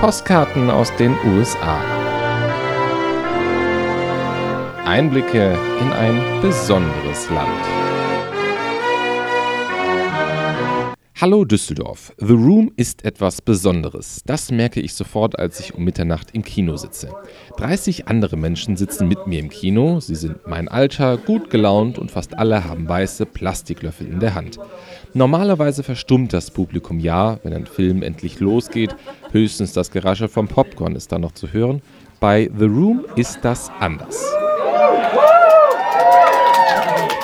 Postkarten aus den USA. Einblicke in ein besonderes Land. Hallo Düsseldorf. The Room ist etwas Besonderes. Das merke ich sofort, als ich um Mitternacht im Kino sitze. 30 andere Menschen sitzen mit mir im Kino. Sie sind mein Alter, gut gelaunt und fast alle haben weiße Plastiklöffel in der Hand. Normalerweise verstummt das Publikum ja, wenn ein Film endlich losgeht. Höchstens das Gerasche vom Popcorn ist da noch zu hören. Bei The Room ist das anders.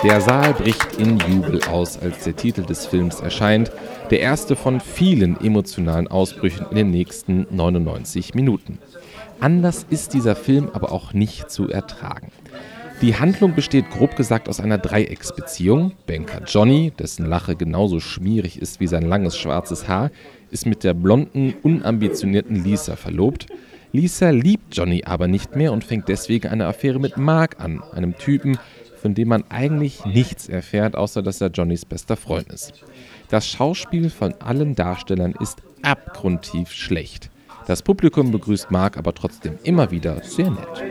Der Saal bricht in Jubel aus, als der Titel des Films erscheint. Der erste von vielen emotionalen Ausbrüchen in den nächsten 99 Minuten. Anders ist dieser Film aber auch nicht zu ertragen. Die Handlung besteht grob gesagt aus einer Dreiecksbeziehung. Banker Johnny, dessen Lache genauso schmierig ist wie sein langes schwarzes Haar, ist mit der blonden, unambitionierten Lisa verlobt. Lisa liebt Johnny aber nicht mehr und fängt deswegen eine Affäre mit Mark an, einem Typen, von dem man eigentlich nichts erfährt, außer dass er Johnnys bester Freund ist. Das Schauspiel von allen Darstellern ist abgrundtief schlecht. Das Publikum begrüßt Mark aber trotzdem immer wieder sehr nett.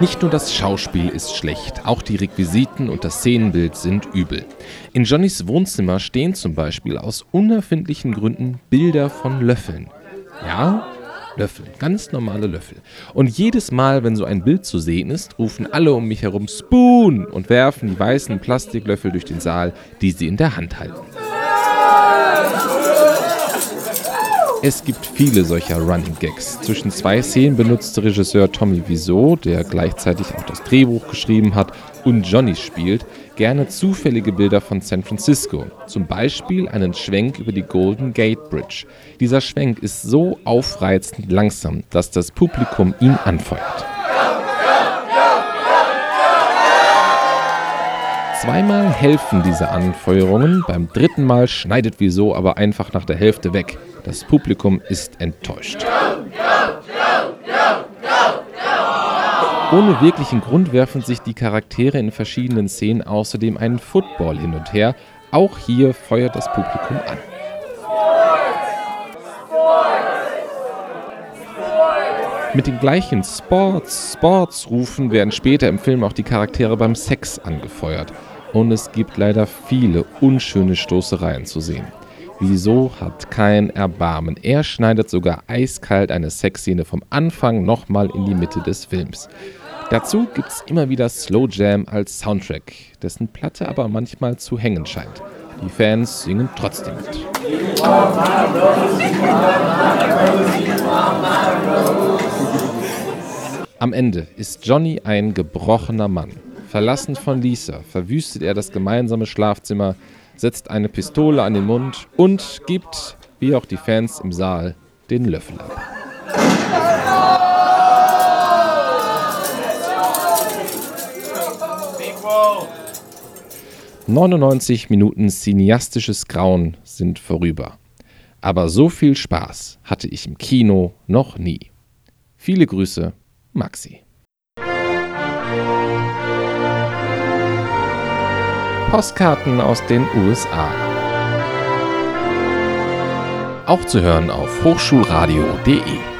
Nicht nur das Schauspiel ist schlecht, auch die Requisiten und das Szenenbild sind übel. In Johnnys Wohnzimmer stehen zum Beispiel aus unerfindlichen Gründen Bilder von Löffeln. Ja, Löffel, ganz normale Löffel. Und jedes Mal, wenn so ein Bild zu sehen ist, rufen alle um mich herum Spoon und werfen die weißen Plastiklöffel durch den Saal, die sie in der Hand halten. Es gibt viele solcher Running Gags. Zwischen zwei Szenen benutzte Regisseur Tommy Wiseau, der gleichzeitig auch das Drehbuch geschrieben hat und Johnny spielt, gerne zufällige Bilder von San Francisco. Zum Beispiel einen Schwenk über die Golden Gate Bridge. Dieser Schwenk ist so aufreizend langsam, dass das Publikum ihn anfeuert. Zweimal helfen diese Anfeuerungen, beim dritten Mal schneidet Wieso aber einfach nach der Hälfte weg. Das Publikum ist enttäuscht. Ohne wirklichen Grund werfen sich die Charaktere in verschiedenen Szenen außerdem einen Football hin und her. Auch hier feuert das Publikum an. Mit den gleichen Sports, Sports rufen werden später im Film auch die Charaktere beim Sex angefeuert und es gibt leider viele unschöne Stoßereien zu sehen. Wieso hat kein Erbarmen? Er schneidet sogar eiskalt eine Sexszene vom Anfang nochmal in die Mitte des Films. Dazu gibt es immer wieder Slow Jam als Soundtrack, dessen Platte aber manchmal zu hängen scheint. Die Fans singen trotzdem mit. Am Ende ist Johnny ein gebrochener Mann. Verlassen von Lisa verwüstet er das gemeinsame Schlafzimmer, setzt eine Pistole an den Mund und gibt, wie auch die Fans im Saal, den Löffel ab. »99 Minuten cineastisches Grauen sind vorüber. Aber so viel Spaß hatte ich im Kino noch nie. Viele Grüße, Maxi. Postkarten aus den USA. Auch zu hören auf hochschulradio.de.